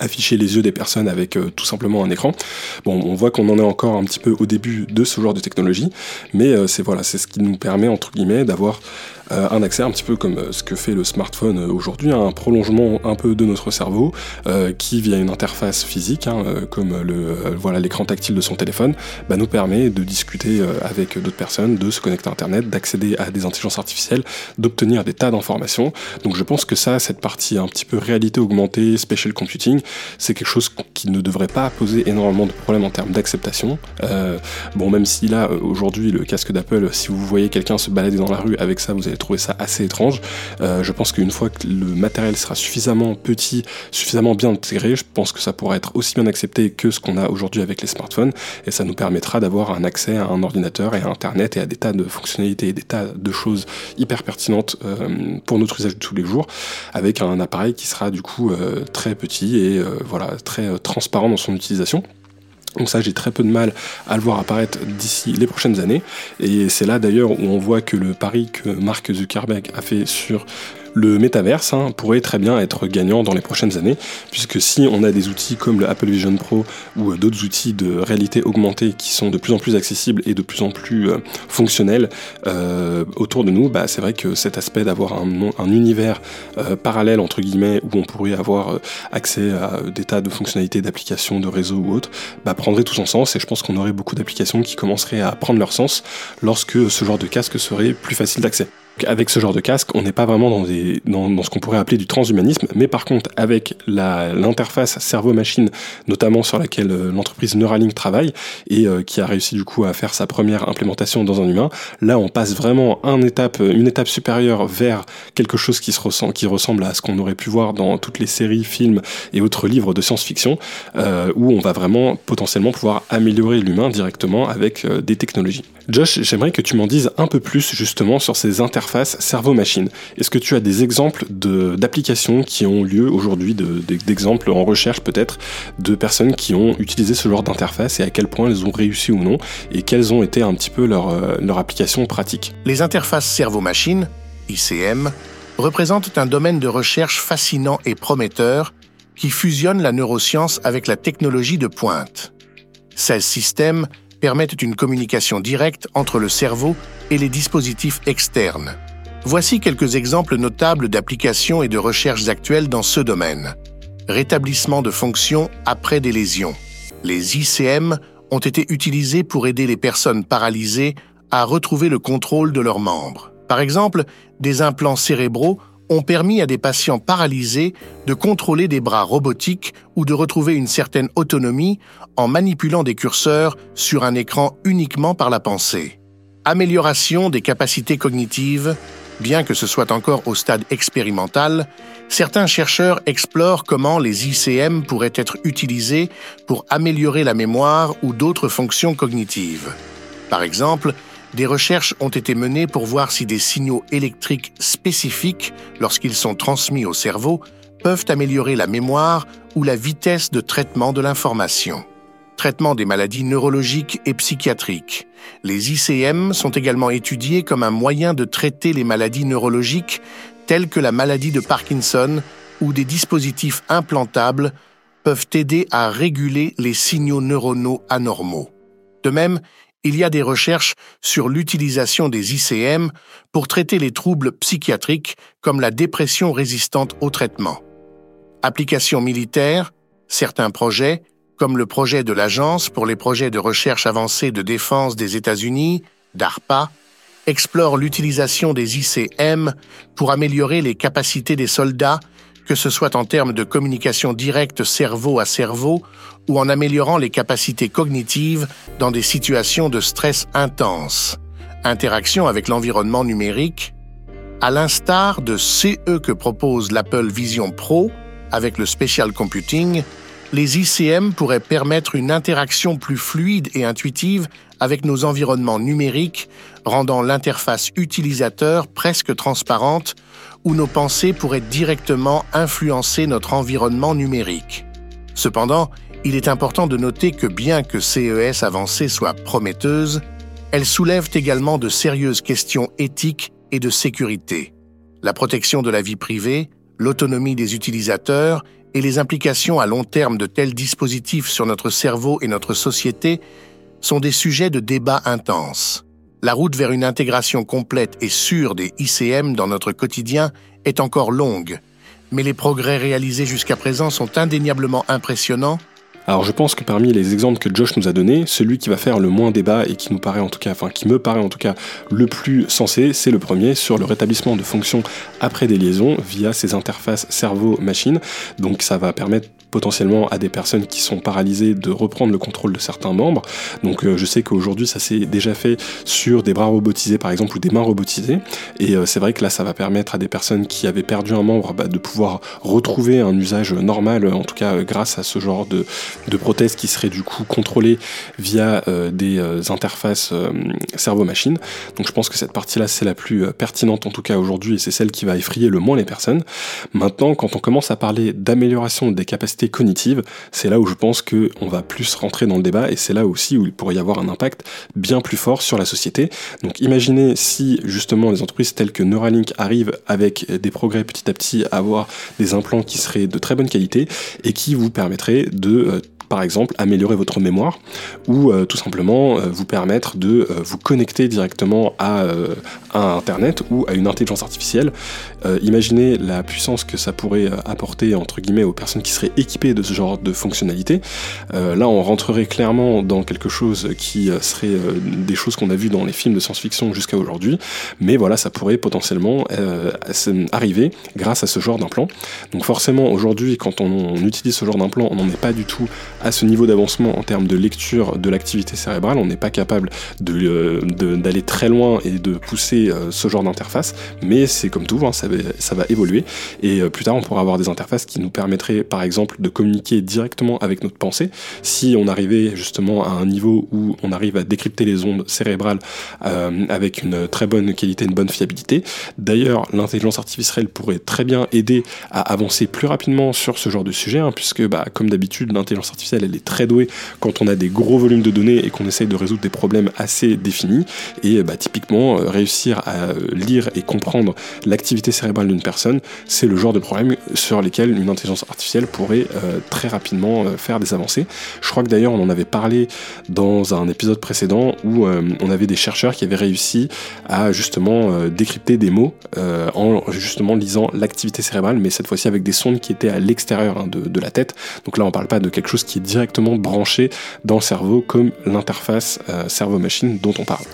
afficher les yeux des personnes avec euh, tout simplement un écran. Bon, on voit qu'on en est encore un petit peu au début de ce genre de technologie, mais euh, c'est voilà, c'est ce qui nous permet entre guillemets d'avoir euh, un accès un petit peu comme euh, ce que fait le smartphone euh, aujourd'hui, un prolongement un peu de notre cerveau qui via une interface physique, hein, comme le voilà l'écran tactile de son téléphone, bah, nous permet de discuter avec d'autres personnes, de se connecter à Internet, d'accéder à des intelligences artificielles, d'obtenir des tas d'informations. Donc je pense que ça, cette partie un petit peu réalité augmentée, spatial computing, c'est quelque chose qui ne devrait pas poser énormément de problèmes en termes d'acceptation. bon, même si là aujourd'hui le casque d'Apple, si vous voyez quelqu'un se balader dans la rue avec ça, vous allez trouver ça assez étrange. Euh, je pense qu'une fois que le matériel sera suffisamment petit, suffisamment bien intégré, je pense que ça pourra être aussi bien accepté que ce qu'on a aujourd'hui avec les smartphones, et ça nous permettra d'avoir un accès à un ordinateur et à Internet et à des tas de fonctionnalités et des tas de choses hyper pertinentes euh, pour notre usage de tous les jours, avec un appareil qui sera du coup euh, très petit et voilà très transparent dans son utilisation. Donc ça, j'ai très peu de mal à le voir apparaître d'ici les prochaines années. Et c'est là d'ailleurs où on voit que le pari que Mark Zuckerberg a fait sur le métaverse hein, pourrait très bien être gagnant dans les prochaines années, puisque si on a des outils comme le Apple Vision Pro ou euh, d'autres outils de réalité augmentée qui sont de plus en plus accessibles et de plus en plus euh, fonctionnels euh, autour de nous, bah, c'est vrai que cet aspect d'avoir un, un, univers parallèle entre guillemets où on pourrait avoir accès à des tas de fonctionnalités d'applications, de réseaux ou autres, bah, prendrait tout son sens et je pense qu'on aurait beaucoup d'applications qui commenceraient à prendre leur sens lorsque ce genre de casque serait plus facile d'accès. Avec ce genre de casque, on n'est pas vraiment dans, ce qu'on pourrait appeler du transhumanisme, mais par contre, avec l'interface cerveau-machine, notamment sur laquelle euh, l'entreprise Neuralink travaille, et euh, qui a réussi du coup à faire sa première implémentation dans un humain, là on passe vraiment étape, une étape supérieure vers quelque chose qui, ressemble à ce qu'on aurait pu voir dans toutes les séries, films et autres livres de science-fiction, euh, où on va vraiment potentiellement pouvoir améliorer l'humain directement avec des technologies. Josh, j'aimerais que tu m'en dises un peu plus justement sur ces interfaces d'interface cerveau-machine. Est-ce que tu as des exemples d'applications qui ont lieu aujourd'hui, d'exemples en recherche peut-être, de personnes qui ont utilisé ce genre d'interface et à quel point elles ont réussi ou non, et quelles ont été un petit peu leurs euh, leur applications pratiques? Les interfaces cerveau-machine, ICM, représentent un domaine de recherche fascinant et prometteur qui fusionne la neuroscience avec la technologie de pointe. Ces systèmes permettent une communication directe entre le cerveau et les dispositifs externes. Voici quelques exemples notables d'applications et de recherches actuelles dans ce domaine. Rétablissement de fonctions après des lésions. Les ICM ont été utilisés pour aider les personnes paralysées à retrouver le contrôle de leurs membres. Par exemple, des implants cérébraux ont permis à des patients paralysés de contrôler des bras robotiques ou de retrouver une certaine autonomie en manipulant des curseurs sur un écran uniquement par la pensée. Amélioration des capacités cognitives. Bien que ce soit encore au stade expérimental, certains chercheurs explorent comment les ICM pourraient être utilisés pour améliorer la mémoire ou d'autres fonctions cognitives. Par exemple, des recherches ont été menées pour voir si des signaux électriques spécifiques, lorsqu'ils sont transmis au cerveau, peuvent améliorer la mémoire ou la vitesse de traitement de l'information. Traitement des maladies neurologiques et psychiatriques. Les ICM sont également étudiés comme un moyen de traiter les maladies neurologiques telles que la maladie de Parkinson où des dispositifs implantables peuvent aider à réguler les signaux neuronaux anormaux. De même, il y a des recherches sur l'utilisation des ICM pour traiter les troubles psychiatriques comme la dépression résistante au traitement. Applications militaires, certains projets, comme le projet de l'Agence pour les projets de recherche avancée de défense des États-Unis, DARPA, explorent l'utilisation des ICM pour améliorer les capacités des soldats que ce soit en termes de communication directe cerveau à cerveau ou en améliorant les capacités cognitives dans des situations de stress intense, interaction avec l'environnement numérique, à l'instar de CE que propose l'Apple Vision Pro avec le Special Computing, les ICM pourraient permettre une interaction plus fluide et intuitive avec nos environnements numériques, rendant l'interface utilisateur presque transparente où nos pensées pourraient directement influencer notre environnement numérique. Cependant, il est important de noter que bien que CES avancées soient prometteuses, elles soulèvent également de sérieuses questions éthiques et de sécurité. La protection de la vie privée, l'autonomie des utilisateurs et les implications à long terme de tels dispositifs sur notre cerveau et notre société sont des sujets de débat intenses. La route vers une intégration complète et sûre des ICM dans notre quotidien est encore longue, mais les progrès réalisés jusqu'à présent sont indéniablement impressionnants alors je pense que parmi les exemples que Josh nous a donnés, celui qui va faire le moins débat et qui nous paraît en tout cas, enfin qui me paraît en tout cas le plus sensé, c'est le premier sur le rétablissement de fonctions après des liaisons via ces interfaces cerveau-machine. Donc ça va permettre potentiellement à des personnes qui sont paralysées de reprendre le contrôle de certains membres. Donc euh, je sais qu'aujourd'hui ça s'est déjà fait sur des bras robotisés par exemple ou des mains robotisées. Et euh, c'est vrai que là ça va permettre à des personnes qui avaient perdu un membre bah, de pouvoir retrouver un usage normal, en tout cas euh, grâce à ce genre de, de prothèses qui seraient du coup contrôlées via euh, des euh, interfaces cerveau-machine. Donc je pense que cette partie-là, c'est la plus pertinente en tout cas aujourd'hui et c'est celle qui va effrayer le moins les personnes. Maintenant, quand on commence à parler d'amélioration des capacités cognitives, c'est là où je pense qu'on va plus rentrer dans le débat et c'est là aussi où il pourrait y avoir un impact bien plus fort sur la société. Donc imaginez si justement les entreprises telles que Neuralink arrivent avec des progrès petit à petit à avoir des implants qui seraient de très bonne qualité et qui vous permettraient de par exemple améliorer votre mémoire ou euh, tout simplement euh, vous permettre de euh, vous connecter directement à, Internet ou à une intelligence artificielle. imaginez la puissance que ça pourrait apporter entre guillemets aux personnes qui seraient équipées de ce genre de fonctionnalité. là, on rentrerait clairement dans quelque chose qui serait des choses qu'on a vues dans les films de science-fiction jusqu'à aujourd'hui, mais voilà, ça pourrait potentiellement arriver grâce à ce genre d'implant. Donc forcément, aujourd'hui, quand on, on utilise ce genre d'implant, on n'en est pas du tout à ce niveau d'avancement en termes de lecture de l'activité cérébrale, on n'est pas capable d'aller de, très loin et de pousser ce genre d'interface, mais c'est comme tout, hein, ça, va, évoluer, et plus tard on pourra avoir des interfaces qui nous permettraient par exemple de communiquer directement avec notre pensée, si on arrivait justement à un niveau où on arrive à décrypter les ondes cérébrales euh, avec une très bonne qualité, une bonne fiabilité. D'ailleurs, l'intelligence artificielle pourrait très bien aider à avancer plus rapidement sur ce genre de sujet, hein, puisque bah, comme d'habitude, l'intelligence artificielle elle est très douée quand on a des gros volumes de données et qu'on essaye de résoudre des problèmes assez définis. Et bah, typiquement, euh, réussir à lire et comprendre l'activité cérébrale d'une personne, c'est le genre de problème sur lesquels une intelligence artificielle pourrait euh, très rapidement faire des avancées. Je crois que d'ailleurs on en avait parlé dans un épisode précédent où euh, on avait des chercheurs qui avaient réussi à justement euh, décrypter des mots euh, en justement lisant l'activité cérébrale, mais cette fois-ci avec des sondes qui étaient à l'extérieur hein, de, la tête. Donc là on parle pas de quelque chose qui directement branché dans le cerveau comme l'interface cerveau-machine dont on parle.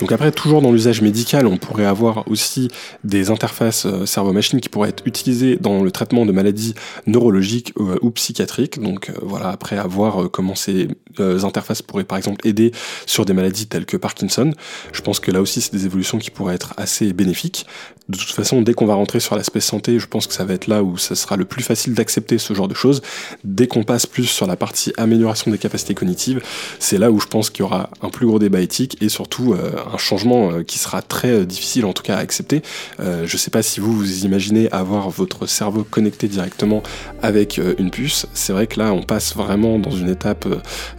Donc après, toujours dans l'usage médical, on pourrait avoir aussi des interfaces euh, cerveau-machine qui pourraient être utilisées dans le traitement de maladies neurologiques euh, ou psychiatriques. Donc euh, voilà, après avoir comment ces interfaces pourraient par exemple aider sur des maladies telles que Parkinson, je pense que là aussi c'est des évolutions qui pourraient être assez bénéfiques. De toute façon, dès qu'on va rentrer sur l'aspect santé, je pense que ça va être là où ça sera le plus facile d'accepter ce genre de choses. Dès qu'on passe plus sur la partie amélioration des capacités cognitives, c'est là où je pense qu'il y aura un plus gros débat éthique et surtout un changement euh, qui sera très euh, difficile en tout cas à accepter. Euh, je ne sais pas si vous vous imaginez avoir votre cerveau connecté directement avec une puce. C'est vrai que là on passe vraiment dans une étape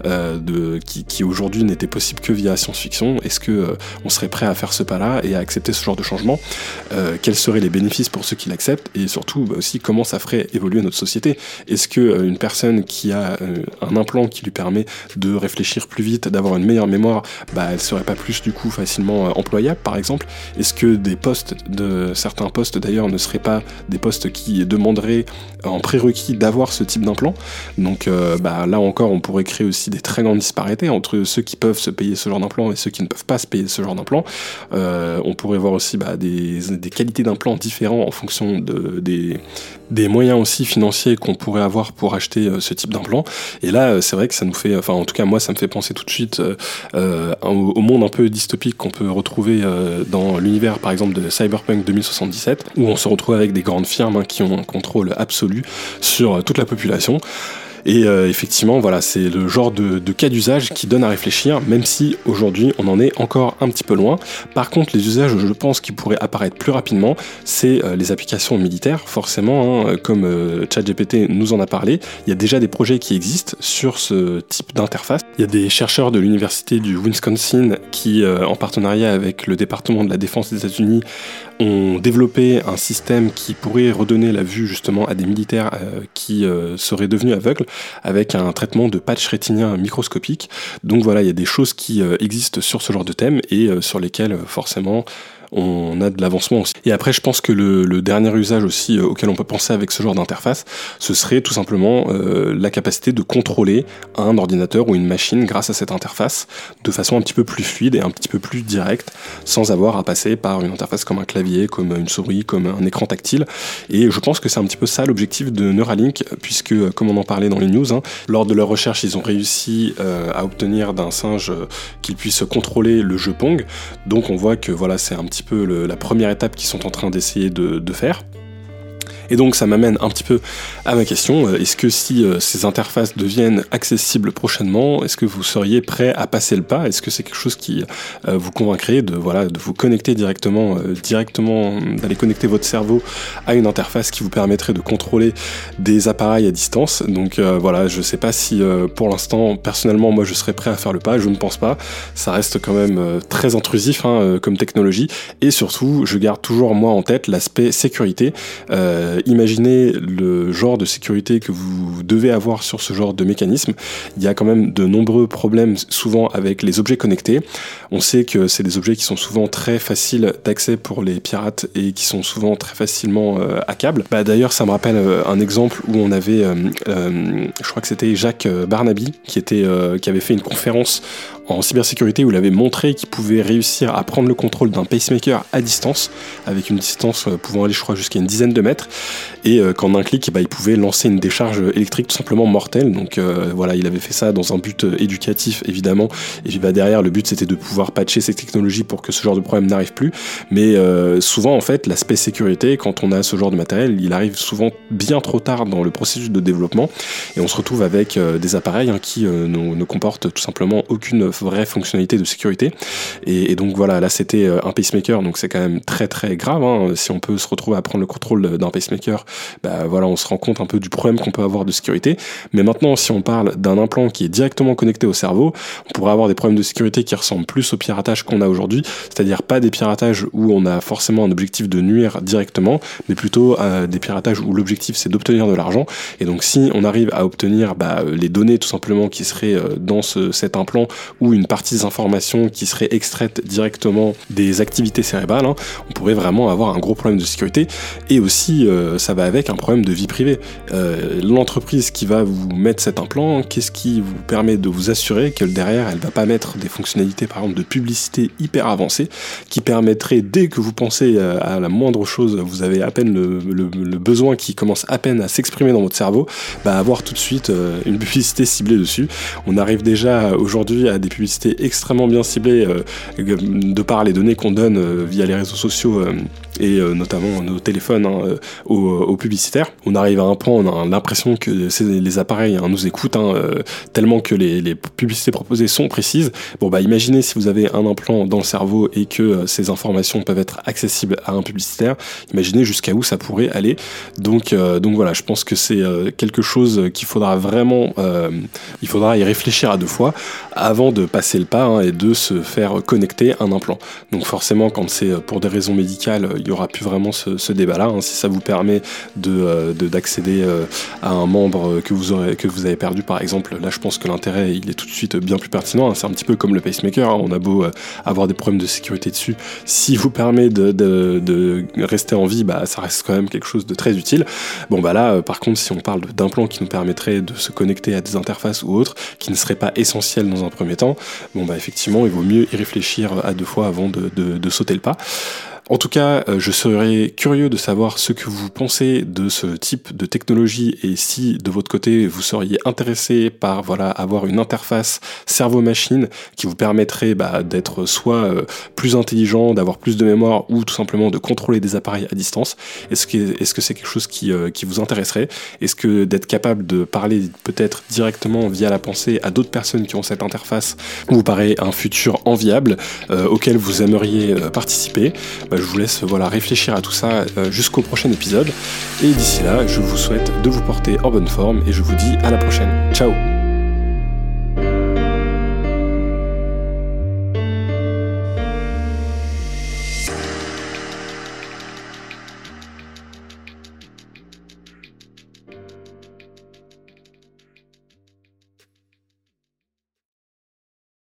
de, qui, aujourd'hui n'était possible que via science-fiction. Est-ce que on serait prêt à faire ce pas-là et à accepter ce genre de changement? Quels seraient les bénéfices pour ceux qui l'acceptent? Et surtout bah, aussi comment ça ferait évoluer notre société? Est-ce que une personne qui a un implant qui lui permet de réfléchir plus vite, d'avoir une meilleure mémoire, bah, elle serait pas plus du coup facilement euh, employable par exemple Est-ce que des postes de certains postes d'ailleurs ne seraient pas des postes qui demanderaient en prérequis d'avoir ce type d'implant? Donc euh, bah, là encore, on pourrait créer aussi des très grandes disparités entre ceux qui peuvent se payer ce genre d'implant et ceux qui ne peuvent pas se payer ce genre d'implant. Euh, on pourrait voir aussi bah, des, qualités d'implants différents en fonction de, des, des moyens aussi financiers qu'on pourrait avoir pour acheter ce type d'implant. Et là, c'est vrai que ça nous fait, enfin en tout cas moi, ça me fait penser tout de suite au monde un peu dystopique qu'on peut retrouver euh, dans l'univers par exemple de Cyberpunk 2077, où on se retrouve avec des grandes firmes hein, qui ont un contrôle absolu sur euh, toute la population. Et euh, effectivement, voilà, c'est le genre de, cas d'usage qui donne à réfléchir, même si aujourd'hui on en est encore un petit peu loin. Par contre, les usages, je pense, qui pourraient apparaître plus rapidement, c'est euh, les applications militaires. Forcément, hein, comme euh, ChatGPT nous en a parlé, il y a déjà des projets qui existent sur ce type d'interface. Il y a des chercheurs de l'université du Wisconsin qui, en partenariat avec le département de la défense des États-Unis, ont développé un système qui pourrait redonner la vue justement à des militaires euh, qui euh, seraient devenus aveugles avec un traitement de patch rétinien microscopique. Donc voilà, il y a des choses qui euh, existent sur ce genre de thème et sur lesquelles forcément on a de l'avancement aussi. Et après, je pense que le, dernier usage aussi euh, auquel on peut penser avec ce genre d'interface, ce serait tout simplement euh, la capacité de contrôler un ordinateur ou une machine grâce à cette interface de façon un petit peu plus fluide et un petit peu plus directe, sans avoir à passer par une interface comme un clavier, comme une souris, comme un écran tactile. Et je pense que c'est un petit peu ça l'objectif de Neuralink, puisque euh, comme on en parlait dans les news, hein, lors de leur recherche, ils ont réussi à obtenir d'un singe qu'il puisse contrôler le jeu Pong. Donc on voit que voilà, c'est un petit peu la première étape qu'ils sont en train d'essayer de, faire. Et donc ça m'amène un petit peu à ma question. Euh, est-ce que si euh, ces interfaces deviennent accessibles prochainement, est-ce que vous seriez prêt à passer le pas? Est-ce que c'est quelque chose qui euh, vous convaincrait de voilà de vous connecter directement, directement d'aller connecter votre cerveau à une interface qui vous permettrait de contrôler des appareils à distance? Donc voilà, je sais pas si pour l'instant personnellement moi je serais prêt à faire le pas. Je ne pense pas. Ça reste quand même très intrusif hein, comme technologie et surtout je garde toujours moi en tête l'aspect sécurité. Imaginez le genre de sécurité que vous devez avoir sur ce genre de mécanisme. Il y a quand même de nombreux problèmes souvent avec les objets connectés. On sait que c'est des objets qui sont souvent très faciles d'accès pour les pirates et qui sont souvent très facilement euh, hackables. Bah, D'ailleurs, ça me rappelle euh, un exemple où on avait, je crois que c'était Jacques Barnaby qui, était, qui avait fait une conférence en cybersécurité où il avait montré qu'il pouvait réussir à prendre le contrôle d'un pacemaker à distance, avec une distance pouvant aller, je crois, jusqu'à une dizaine de mètres. et qu'en un clic, bah, il pouvait lancer une décharge électrique tout simplement mortelle. Donc voilà, il avait fait ça dans un but éducatif évidemment, et puis bah, derrière le but c'était de pouvoir patcher ces technologies pour que ce genre de problème n'arrive plus. Mais souvent en fait, l'aspect sécurité, quand on a ce genre de matériel, il arrive souvent bien trop tard dans le processus de développement, et on se retrouve avec des appareils hein, qui ne comportent tout simplement aucune vraie fonctionnalité de sécurité. Et, donc voilà, là c'était euh, un pacemaker, donc c'est quand même très très grave. Hein. Si on peut se retrouver à prendre le contrôle d'un pacemaker, bah voilà, on se rend compte un peu du problème qu'on peut avoir de sécurité. Mais maintenant, si on parle d'un implant qui est directement connecté au cerveau, on pourrait avoir des problèmes de sécurité qui ressemblent plus au piratage qu'on a aujourd'hui, c'est-à-dire pas des piratages où on a forcément un objectif de nuire directement, mais plutôt euh, des piratages où l'objectif c'est d'obtenir de l'argent. Et donc si on arrive à obtenir bah, les données tout simplement qui seraient euh, dans cet implant une partie des informations qui seraient extraites directement des activités cérébrales, hein, on pourrait vraiment avoir un gros problème de sécurité. Et aussi, euh, ça va avec un problème de vie privée. Euh, l'entreprise qui va vous mettre cet implant, qu'est-ce qui vous permet de vous assurer que derrière, elle va pas mettre des fonctionnalités, par exemple, de publicité hyper avancées, qui permettraient, dès que vous pensez euh, à la moindre chose, vous avez à peine le, besoin qui commence à peine à s'exprimer dans votre cerveau, bah avoir tout de suite une publicité ciblée dessus. On arrive déjà aujourd'hui à des publicités extrêmement bien ciblées euh, de par les données qu'on donne euh, via les réseaux sociaux euh, et notamment nos téléphones hein, aux, publicitaires. On arrive à un point, on a l'impression que les appareils hein, nous écoutent hein, tellement que les, publicités proposées sont précises. Bon bah imaginez si vous avez un implant dans le cerveau et que ces informations peuvent être accessibles à un publicitaire. Imaginez jusqu'à où ça pourrait aller. Donc donc voilà, je pense que c'est quelque chose qu'il faudra vraiment, il faudra y réfléchir à deux fois avant de passer le pas et de se faire connecter un implant. Donc forcément, quand c'est pour des raisons médicales, n'y aura plus vraiment ce, débat-là. Hein. Si ça vous permet de, d'accéder euh, à un membre que vous, aurez, que vous avez perdu, par exemple, là je pense que l'intérêt il est tout de suite bien plus pertinent. Hein. C'est un petit peu comme le pacemaker. On a beau euh, avoir des problèmes de sécurité dessus, si vous permet de, de, rester en vie, bah, ça reste quand même quelque chose de très utile. Bon bah là, euh, par contre, si on parle d'implants qui nous permettraient de se connecter à des interfaces ou autres, qui ne seraient pas essentiels dans un premier temps, bon bah effectivement, il vaut mieux y réfléchir à deux fois avant de, de sauter le pas. En tout cas, euh, je serais curieux de savoir ce que vous pensez de ce type de technologie et si de votre côté vous seriez intéressé par voilà avoir une interface cerveau-machine qui vous permettrait bah, d'être soit euh, plus intelligent, d'avoir plus de mémoire ou tout simplement de contrôler des appareils à distance. Est-ce que est-ce que c'est quelque chose qui, euh, qui vous intéresserait? Est-ce que d'être capable de parler peut-être directement via la pensée à d'autres personnes qui ont cette interface vous paraît un futur enviable auquel vous aimeriez participer? Bah, je vous laisse voilà, réfléchir à tout ça euh, jusqu'au prochain épisode. Et d'ici là, je vous souhaite de vous porter en bonne forme et je vous dis à la prochaine. Ciao